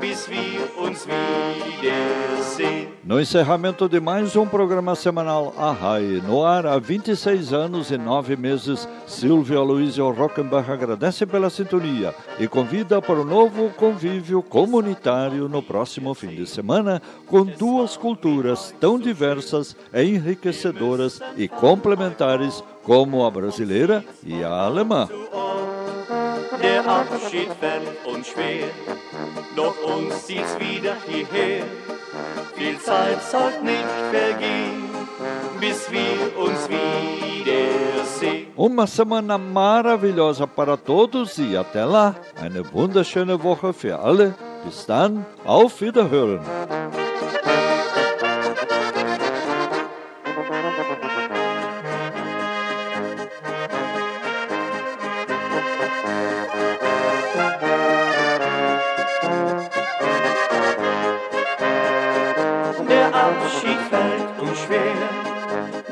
bis wir uns wiedersehen. No encerramento de mais um programa semanal Arrai, no ar há 26 anos e 9 meses, Silvio Aloysio Rockenbach agradece pela sintonia e convida para o novo convívio comunitário no próximo fim de semana, com duas culturas tão diversas, enriquecedoras e complementares como a brasileira e a alemã. Der Abschied fällt uns schwer, doch uns zieht's wieder hierher. Viel Zeit soll nicht vergehen, bis wir uns wiedersehen. Uma semana maravilhosa para todos e até lá. Eine wunderschöne Woche für alle. Bis dann, auf Wiederhören.